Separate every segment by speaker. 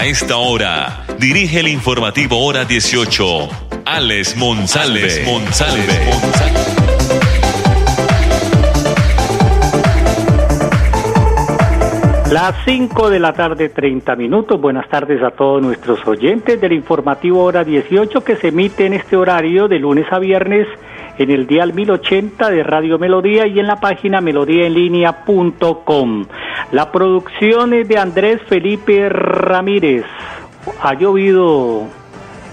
Speaker 1: A esta hora, dirige el informativo Hora 18, Alex Monsalve.
Speaker 2: Las 5 de la tarde, 30 minutos. Buenas tardes a todos nuestros oyentes del informativo Hora 18 que se emite en este horario de lunes a viernes en el dial 1080 de Radio Melodía y en la página melodíaenlínea.com. La producción es de Andrés Felipe Ramírez. Ha llovido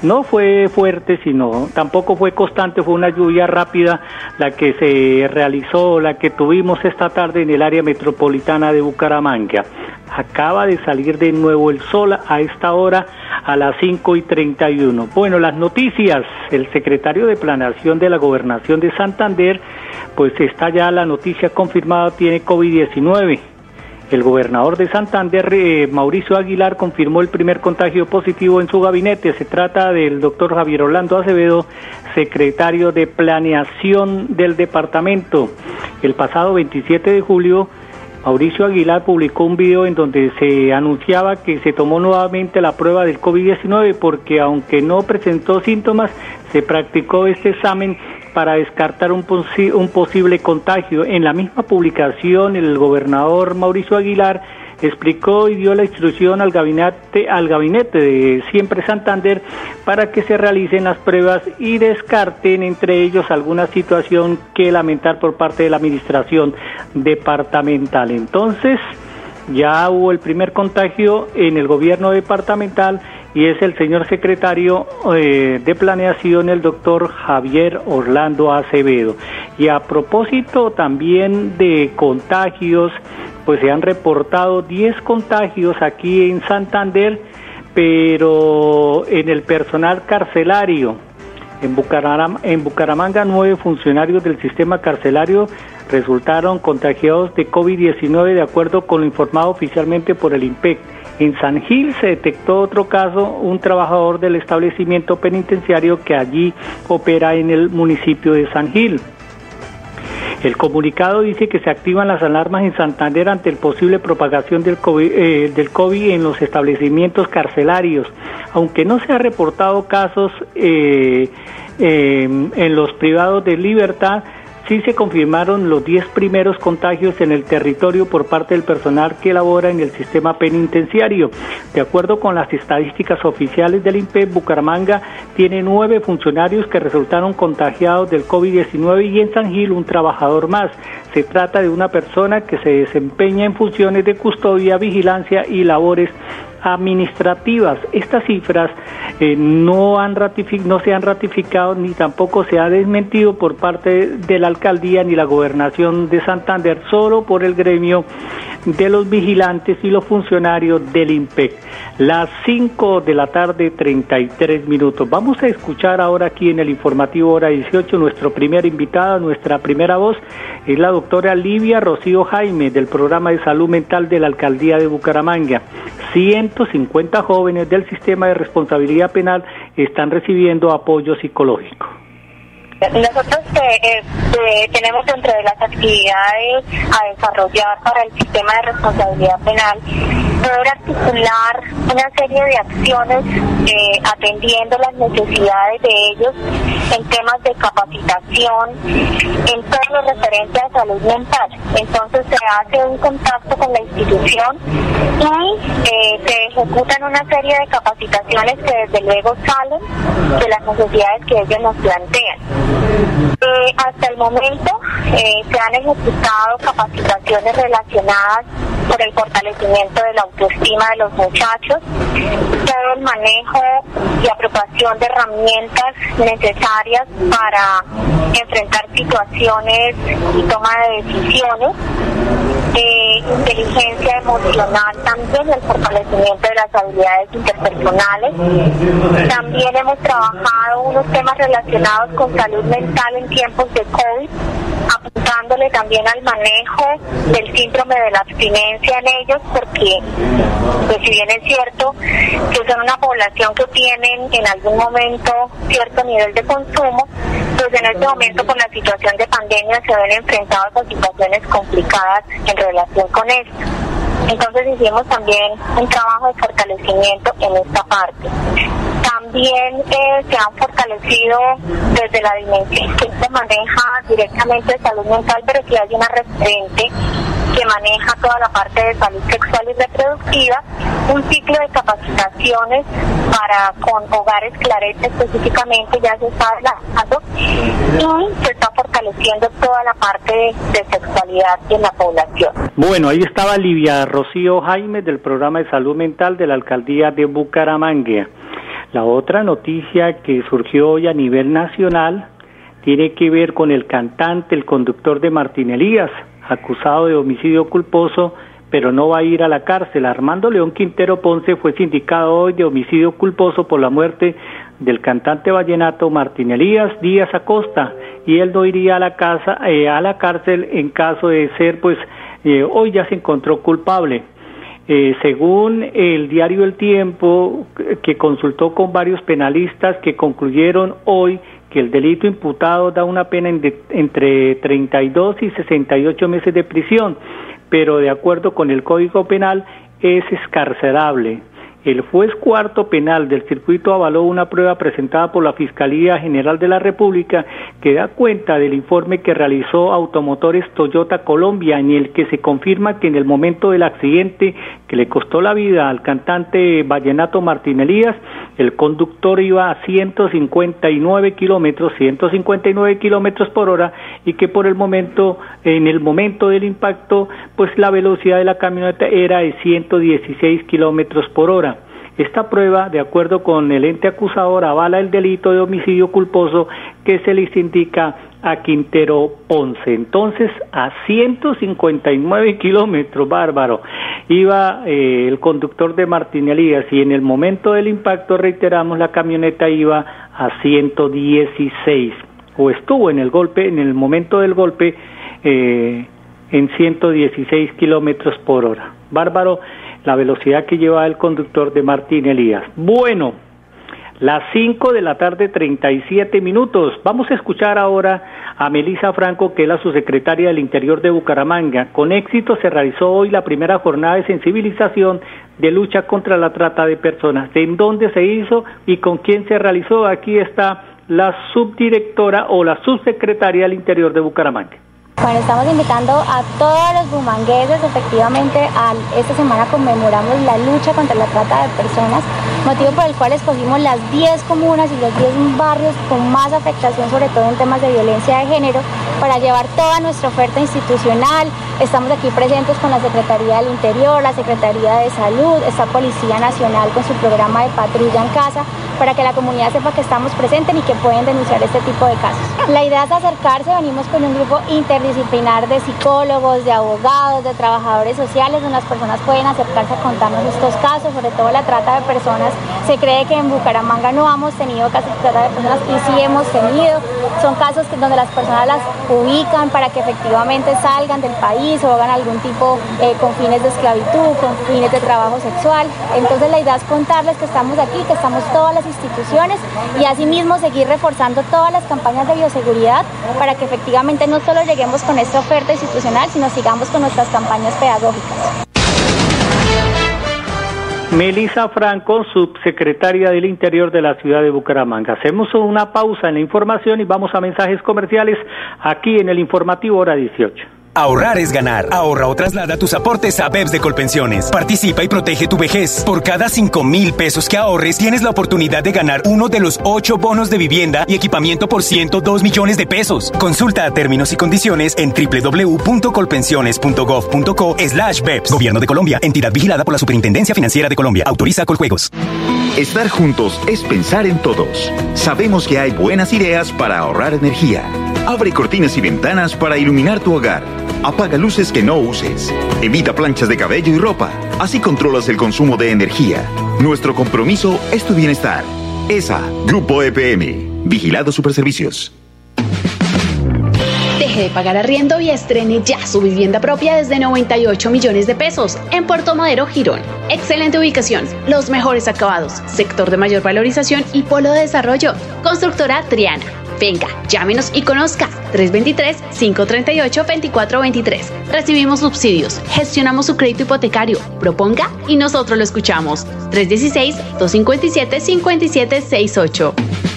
Speaker 2: no fue fuerte, sino tampoco fue constante, fue una lluvia rápida la que se realizó, la que tuvimos esta tarde en el área metropolitana de Bucaramanga. Acaba de salir de nuevo el sol a esta hora a las 5 y 31. Bueno, las noticias, el secretario de Planeación de la Gobernación de Santander, pues está ya la noticia confirmada, tiene COVID-19 el gobernador de Santander, eh, Mauricio Aguilar, confirmó el primer contagio positivo en su gabinete. Se trata del doctor Javier Orlando Acevedo, secretario de Planeación del departamento. El pasado 27 de julio, Mauricio Aguilar publicó un video en donde se anunciaba que se tomó nuevamente la prueba del COVID-19 porque aunque no presentó síntomas, se practicó este examen para descartar un, posible contagio. En la misma publicación, el gobernador Mauricio Aguilar explicó y dio la instrucción al gabinete, al gabinete de Siempre Santander para que se realicen las pruebas y descarten entre ellos alguna situación que lamentar por parte de la administración departamental. Entonces, ya hubo el primer contagio en el gobierno departamental y es el señor secretario eh, de Planeación, el doctor Javier Orlando Acevedo. Y a propósito también de contagios, pues se han reportado 10 contagios aquí en Santander, pero en el personal carcelario. En Bucaramanga, en Bucaramanga nueve funcionarios del sistema carcelario resultaron contagiados de COVID-19 de acuerdo con lo informado oficialmente por el INPEC. En San Gil se detectó otro caso, un trabajador del establecimiento penitenciario que allí opera en el municipio de San Gil. El comunicado dice que se activan las alarmas en Santander ante la posible propagación del COVID, eh, en los establecimientos carcelarios. Aunque no se ha reportado casos eh, eh, en los privados de libertad, sí se confirmaron los 10 primeros contagios en el territorio por parte del personal que labora en el sistema penitenciario. De acuerdo con las estadísticas oficiales del INPE, Bucaramanga tiene nueve funcionarios que resultaron contagiados del COVID-19 y en San Gil un trabajador más. Se trata de una persona que se desempeña en funciones de custodia, vigilancia y labores administrativas. Estas cifras eh, no, han no se han ratificado ni tampoco se ha desmentido por parte de la alcaldía ni la gobernación de Santander, solo por el gremio de los vigilantes y los funcionarios del IMPEC. Las 5 de la tarde, 33 minutos. Vamos a escuchar ahora aquí en el informativo hora 18 nuestro primer invitado, nuestra primera voz, es la doctora Livia Rocío Jaime del programa de salud mental de la alcaldía de Bucaramanga. 150 jóvenes del sistema de responsabilidad penal están recibiendo apoyo psicológico.
Speaker 3: Nosotros eh, eh, tenemos dentro de las actividades a desarrollar para el sistema de responsabilidad penal poder articular una serie de acciones eh, atendiendo las necesidades de ellos en temas de capacitación, en todo lo referente a salud mental. Entonces se hace un contacto con la institución y se ejecutan una serie de capacitaciones que desde luego salen de las necesidades que ellos nos plantean. Eh, hasta el momento eh, se han ejecutado capacitaciones relacionadas por el fortalecimiento de la autoestima de los muchachos, todo el manejo y apropiación de herramientas necesarias para enfrentar situaciones y toma de decisiones inteligencia emocional, también el fortalecimiento de las habilidades interpersonales. También hemos trabajado unos temas relacionados con salud mental en tiempos de COVID, apuntándole también al manejo del síndrome de la abstinencia en ellos, porque pues si bien es cierto que son una población que tienen en algún momento cierto nivel de consumo, pues en este momento con la situación de pandemia se ven enfrentados a situaciones complicadas en relación con esto. Entonces hicimos también un trabajo de fortalecimiento en esta parte. También eh, se han fortalecido desde la dimensión que se maneja directamente de salud mental, pero que hay una referente que maneja toda la parte de salud sexual y reproductiva, un ciclo de capacitaciones para con hogares clarete específicamente ya se está adelantando y se está fortaleciendo toda la parte de, sexualidad en la población.
Speaker 2: Bueno, ahí estaba Livia Rocío Jaime del programa de salud mental de la alcaldía de Bucaramanga. La otra noticia que surgió hoy a nivel nacional tiene que ver con el cantante, el conductor de Martín Elías, acusado de homicidio culposo, pero no va a ir a la cárcel. Armando León Quintero Ponce fue sindicado hoy de homicidio culposo por la muerte del cantante vallenato Martín Elías Díaz Acosta y él no iría a la casa eh, a la cárcel en caso de ser pues eh, hoy ya se encontró culpable. Eh, según el diario El Tiempo, que consultó con varios penalistas que concluyeron hoy que el delito imputado da una pena entre 32 y 68 meses de prisión, pero de acuerdo con el Código Penal es escarcerable. El juez cuarto penal del circuito avaló una prueba presentada por la Fiscalía General de la República que da cuenta del informe que realizó Automotores Toyota Colombia en el que se confirma que en el momento del accidente que le costó la vida al cantante Vallenato Martín Elías, el conductor iba a 159 kilómetros, 159 kilómetros por hora y que por el momento, en el momento del impacto, pues la velocidad de la camioneta era de 116 kilómetros por hora. Esta prueba, de acuerdo con el ente acusador, avala el delito de homicidio culposo que se les indica a Quintero Ponce. Entonces, a 159 kilómetros, bárbaro, iba eh, el conductor de Martín Elías y en el momento del impacto, reiteramos, la camioneta iba a 116 o estuvo en el golpe, en el momento del golpe, eh, en 116 kilómetros por hora. Bárbaro la velocidad que lleva el conductor de Martín Elías. Bueno, las 5 de la tarde 37 minutos. Vamos a escuchar ahora a Melisa Franco, que es la subsecretaria del Interior de Bucaramanga. Con éxito se realizó hoy la primera jornada de sensibilización de lucha contra la trata de personas. ¿En dónde se hizo y con quién se realizó? Aquí está la subdirectora o la subsecretaria del Interior de Bucaramanga.
Speaker 4: Bueno, estamos invitando a todos los bumangueses, efectivamente, esta semana conmemoramos la lucha contra la trata de personas, motivo por el cual escogimos las 10 comunas y los 10 barrios con más afectación, sobre todo en temas de violencia de género, para llevar toda nuestra oferta institucional. Estamos aquí presentes con la Secretaría del Interior, la Secretaría de Salud, esta Policía Nacional con su programa de patrulla en casa, para que la comunidad sepa que estamos presentes y que pueden denunciar este tipo de casos. La idea es acercarse, venimos con un grupo interdisciplinar de psicólogos, de abogados, de trabajadores sociales, donde las personas pueden acercarse a contarnos estos casos, sobre todo la trata de personas. Se cree que en Bucaramanga no hemos tenido casos de trata de personas y sí hemos tenido. Son casos donde las personas las ubican para que efectivamente salgan del país o hagan algún tipo eh, con fines de esclavitud, con fines de trabajo sexual. Entonces la idea es contarles que estamos aquí, que estamos todas las instituciones y asimismo seguir reforzando todas las campañas de bioseguridad para que efectivamente no solo lleguemos con esta oferta institucional, sino sigamos con nuestras campañas pedagógicas.
Speaker 2: Melisa Franco, subsecretaria del Interior de la ciudad de Bucaramanga. Hacemos una pausa en la información y vamos a mensajes comerciales aquí en el informativo hora 18.
Speaker 5: Ahorrar es ganar. Ahorra o traslada tus aportes a BEPS de Colpensiones. Participa y protege tu vejez. Por cada 5 mil pesos que ahorres, tienes la oportunidad de ganar uno de los 8 bonos de vivienda y equipamiento por 102 millones de pesos. Consulta términos y condiciones en www.colpensiones.gov.co slash BEPS. Gobierno de Colombia. Entidad vigilada por la Superintendencia Financiera de Colombia. Autoriza Coljuegos.
Speaker 6: Estar juntos es pensar en todos. Sabemos que hay buenas ideas para ahorrar energía. Abre cortinas y ventanas para iluminar tu hogar Apaga luces que no uses. Evita planchas de cabello y ropa. Así controlas el consumo de energía. Nuestro compromiso es tu bienestar. ESA, Grupo EPM. Vigilado Superservicios.
Speaker 7: Deje de pagar arriendo y estrene ya su vivienda propia desde 98 millones de pesos en Puerto Madero, Girón. Excelente ubicación, los mejores acabados, sector de mayor valorización y polo de desarrollo. Constructora Triana. Venga, llámenos y conozca 323-538-2423. Recibimos subsidios, gestionamos su crédito hipotecario, proponga y nosotros lo escuchamos. 316-257-5768.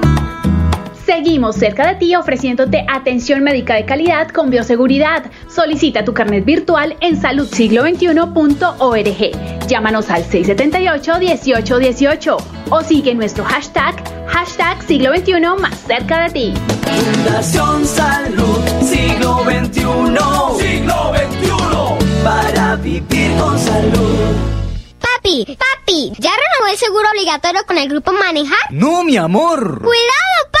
Speaker 7: Seguimos cerca de ti ofreciéndote atención médica de calidad con bioseguridad. Solicita tu carnet virtual en saludsiglo21.org. Llámanos al 678-1818 o sigue nuestro hashtag, hashtag siglo XXI más cerca de ti.
Speaker 8: Fundación Salud Siglo XXI. Siglo XXI. Para vivir con salud.
Speaker 9: Papi, papi, ¿ya renovó el seguro obligatorio con el grupo Manejar?
Speaker 10: No, mi amor.
Speaker 9: ¡Cuidado, papi!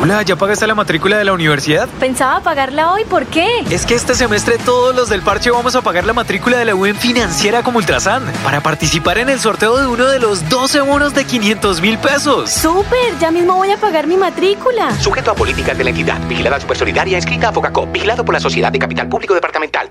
Speaker 11: Paula, ¿ya pagaste la matrícula de la universidad?
Speaker 12: Pensaba pagarla hoy, ¿por qué?
Speaker 11: Es que este semestre todos los del parche vamos a pagar la matrícula de la UN financiera como Ultrasan para participar en el sorteo de uno de los 12 bonos de 500 mil pesos.
Speaker 12: ¡Súper! Ya mismo voy a pagar mi matrícula.
Speaker 13: Sujeto a políticas de la entidad. Vigilada Supersolidaria inscrita a Focacop. Vigilado por la Sociedad de Capital Público Departamental.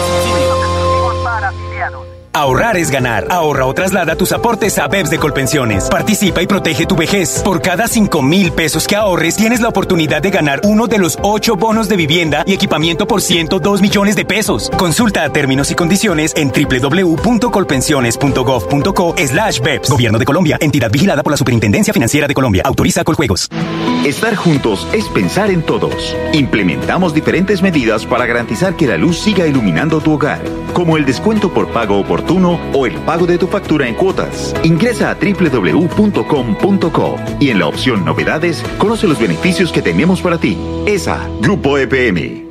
Speaker 5: Ahorrar es ganar. Ahorra o traslada tus aportes a BEPS de Colpensiones. Participa y protege tu vejez. Por cada 5 mil pesos que ahorres, tienes la oportunidad de ganar uno de los 8 bonos de vivienda y equipamiento por 102 millones de pesos. Consulta términos y condiciones en www.colpensiones.gov.co slash BEPS. Gobierno de Colombia. Entidad vigilada por la Superintendencia Financiera de Colombia. Autoriza Coljuegos.
Speaker 6: Estar juntos es pensar en todos. Implementamos diferentes medidas para garantizar que la luz siga iluminando tu hogar, como el descuento por pago oportuno o el pago de tu factura en cuotas. Ingresa a www.com.co y en la opción Novedades conoce los beneficios que tenemos para ti. ESA, Grupo EPM,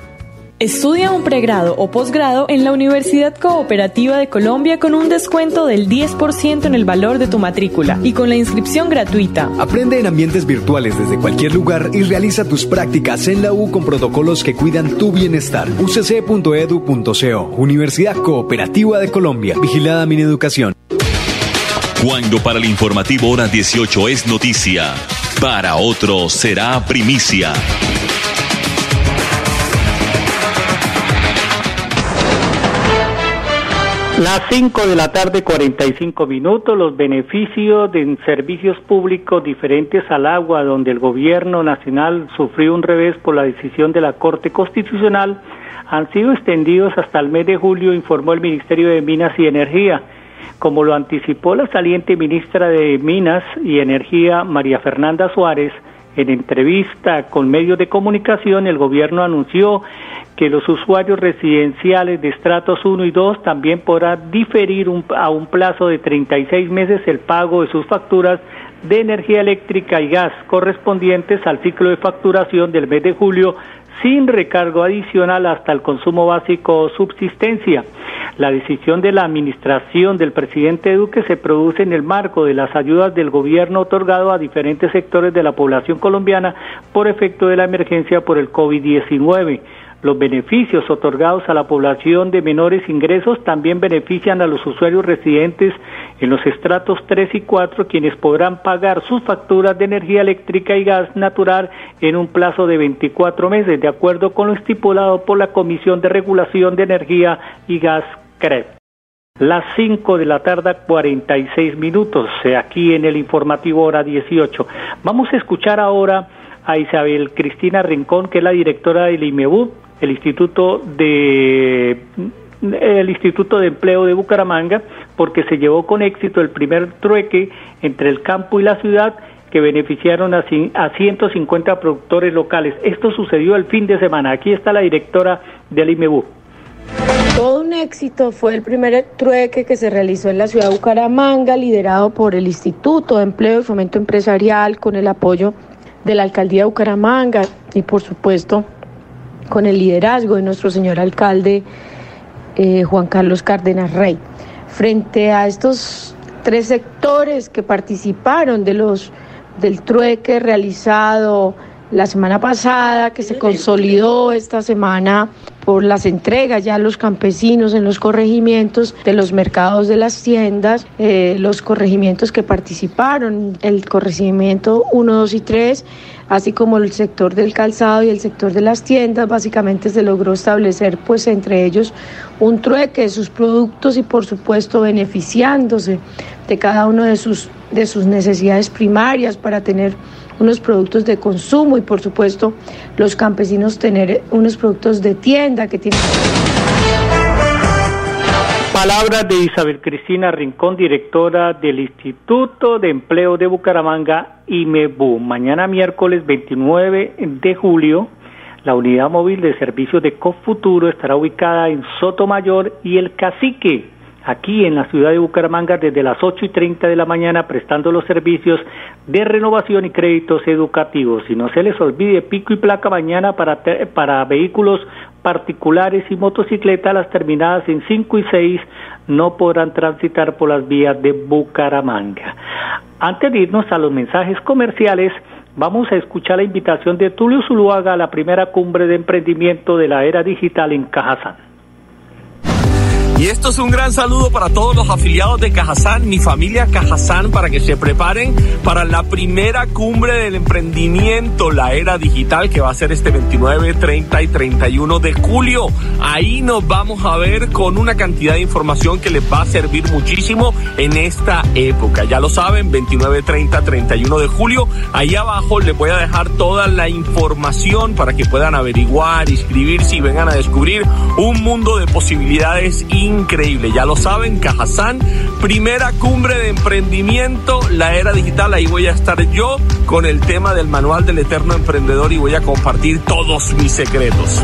Speaker 14: Estudia un pregrado o posgrado en la Universidad Cooperativa de Colombia con un descuento del 10% en el valor de tu matrícula y con la inscripción gratuita.
Speaker 10: Aprende en ambientes virtuales desde cualquier lugar y realiza tus prácticas en la U con protocolos que cuidan tu bienestar. ucc.edu.co Universidad Cooperativa de Colombia. Vigilada mi educación.
Speaker 1: Cuando para el informativo hora 18 es noticia, para otros será primicia.
Speaker 2: Las 5 de la tarde, 45 minutos, los beneficios de servicios públicos diferentes al agua, donde el gobierno nacional sufrió un revés por la decisión de la Corte Constitucional, han sido extendidos hasta el mes de julio, informó el Ministerio de Minas y Energía. Como lo anticipó la saliente ministra de Minas y Energía, María Fernanda Suárez, en entrevista con medios de comunicación, el gobierno anunció que los usuarios residenciales de estratos 1 y 2 también podrán diferir a un plazo de 36 meses el pago de sus facturas de energía eléctrica y gas correspondientes al ciclo de facturación del mes de julio sin recargo adicional hasta el consumo básico o subsistencia. La decisión de la administración del presidente Duque se produce en el marco de las ayudas del gobierno otorgado a diferentes sectores de la población colombiana por efecto de la emergencia por el COVID-19. Los beneficios otorgados a la población de menores ingresos también benefician a los usuarios residentes en los estratos 3 y 4, quienes podrán pagar sus facturas de energía eléctrica y gas natural en un plazo de 24 meses, de acuerdo con lo estipulado por la Comisión de Regulación de Energía y Gas CREP. Las 5 de la tarde, 46 minutos, eh, aquí en el informativo hora 18. Vamos a escuchar ahora a Isabel Cristina Rincón, que es la directora del IMEBU, el Instituto de el Instituto de Empleo de Bucaramanga porque se llevó con éxito el primer trueque entre el campo y la ciudad que beneficiaron a, a 150 productores locales. Esto sucedió el fin de semana. Aquí está la directora del IMEBU.
Speaker 15: Todo un éxito fue el primer trueque que se realizó en la ciudad de Bucaramanga, liderado por el Instituto de Empleo y Fomento Empresarial, con el apoyo de la Alcaldía de Bucaramanga y por supuesto con el liderazgo de nuestro señor alcalde eh, Juan Carlos Cárdenas Rey. Frente a estos tres sectores que participaron de los del trueque realizado la semana pasada, que se consolidó esta semana por las entregas ya a los campesinos en los corregimientos de los mercados de las tiendas, eh, los corregimientos que participaron, el corregimiento 1, 2 y 3, así como el sector del calzado y el sector de las tiendas, básicamente se logró establecer pues entre ellos un trueque de sus productos y por supuesto beneficiándose de cada uno de sus, de sus necesidades primarias para tener unos productos de consumo y por supuesto los campesinos tener unos productos de tienda que tienen...
Speaker 2: Palabras de Isabel Cristina Rincón, directora del Instituto de Empleo de Bucaramanga, IMEBU. Mañana miércoles 29 de julio, la unidad móvil de servicios de Cofuturo estará ubicada en Sotomayor y El Cacique aquí en la ciudad de Bucaramanga desde las 8 y 30 de la mañana prestando los servicios de renovación y créditos educativos. Y no se les olvide pico y placa mañana para, para vehículos particulares y motocicletas, las terminadas en 5 y 6 no podrán transitar por las vías de Bucaramanga. Antes de irnos a los mensajes comerciales, vamos a escuchar la invitación de Tulio Zuluaga a la primera cumbre de emprendimiento de la era digital en Cajazán.
Speaker 16: Y esto es un gran saludo para todos los afiliados de Cajazán, mi familia Cajazán, para que se preparen para la primera cumbre del emprendimiento, la era digital, que va a ser este 29, 30 y 31 de julio. Ahí nos vamos a ver con una cantidad de información que les va a servir muchísimo en esta época. Ya lo saben, 29, 30, 31 de julio. Ahí abajo les voy a dejar toda la información para que puedan averiguar, inscribirse y vengan a descubrir un mundo de posibilidades increíbles increíble. Ya lo saben, Cajazán, primera cumbre de emprendimiento, la era digital. Ahí voy a estar yo con el tema del manual del eterno emprendedor y voy a compartir todos mis secretos.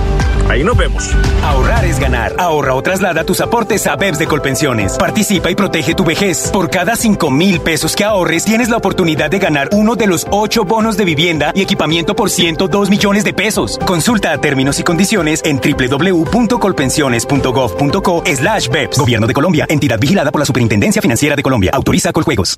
Speaker 16: Ahí nos vemos.
Speaker 5: Ahorrar es ganar. Ahorra o traslada tus aportes a BEPS de Colpensiones. Participa y protege tu vejez. Por cada 5 mil pesos que ahorres, tienes la oportunidad de ganar uno de los 8 bonos de vivienda y equipamiento por 102 millones de pesos. Consulta términos y condiciones en www.colpensiones.gov.co slash BEPS. Gobierno de Colombia. Entidad vigilada por la Superintendencia Financiera de Colombia. Autoriza Coljuegos.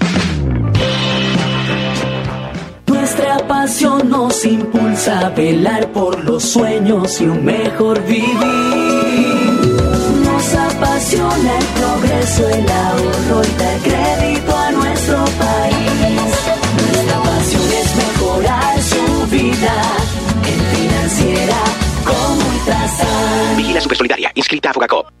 Speaker 8: Pasión nos impulsa a velar por los sueños y un mejor vivir. Nos apasiona el progreso, el ahorro y dar crédito a nuestro país. Nuestra pasión es mejorar su vida en financiera como Ultrasan.
Speaker 13: Vigila Supersolidaria, inscrita a Fogacop.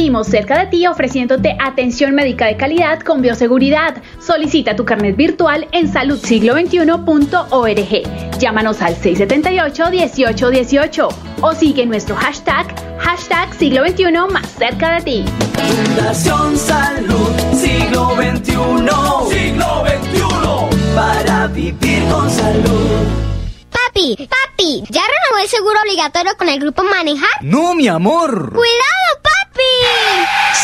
Speaker 7: Seguimos cerca de ti ofreciéndote atención médica de calidad con bioseguridad. Solicita tu carnet virtual en saludsiglo21.org. Llámanos al 678-1818 o sigue nuestro hashtag, hashtag siglo XXI más cerca de ti.
Speaker 8: Fundación Salud, siglo XXI. Siglo XXI. Para vivir con salud.
Speaker 9: Papi, papi, ¿ya renovó el seguro obligatorio con el grupo Manejar?
Speaker 17: No, mi amor.
Speaker 9: ¡Cuidado!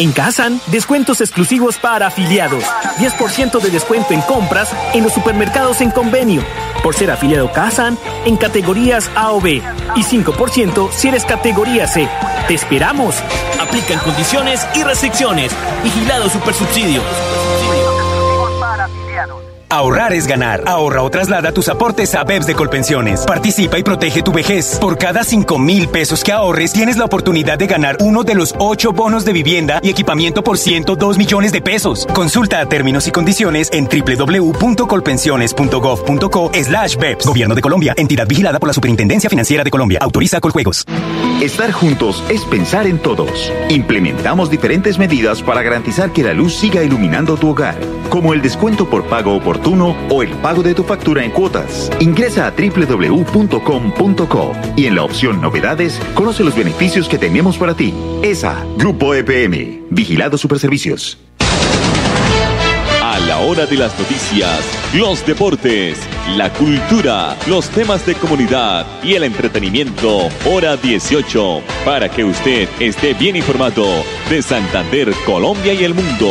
Speaker 18: En Kazan, descuentos exclusivos para afiliados. 10% de descuento en compras en los supermercados en convenio. Por ser afiliado Kazan en categorías A o B. Y 5% si eres categoría C. ¡Te esperamos!
Speaker 5: Aplican condiciones y restricciones. Vigilado Supersubsidio. Ahorrar es ganar. Ahorra o traslada tus aportes a BEPS de Colpensiones. Participa y protege tu vejez. Por cada 5 mil pesos que ahorres, tienes la oportunidad de ganar uno de los 8 bonos de vivienda y equipamiento por 102 millones de pesos. Consulta términos y condiciones en www.colpensiones.gov.co slash BEPS. Gobierno de Colombia. Entidad vigilada por la Superintendencia Financiera de Colombia. Autoriza Coljuegos.
Speaker 6: Estar juntos es pensar en todos. Implementamos diferentes medidas para garantizar que la luz siga iluminando tu hogar, como el descuento por pago oportuno o el pago de tu factura en cuotas. Ingresa a www.com.co y en la opción Novedades conoce los beneficios que tenemos para ti. ESA, Grupo EPM, Vigilado Superservicios.
Speaker 1: A la hora de las noticias, los deportes, la cultura, los temas de comunidad y el entretenimiento, hora 18, para que usted esté bien informado de Santander, Colombia y el mundo.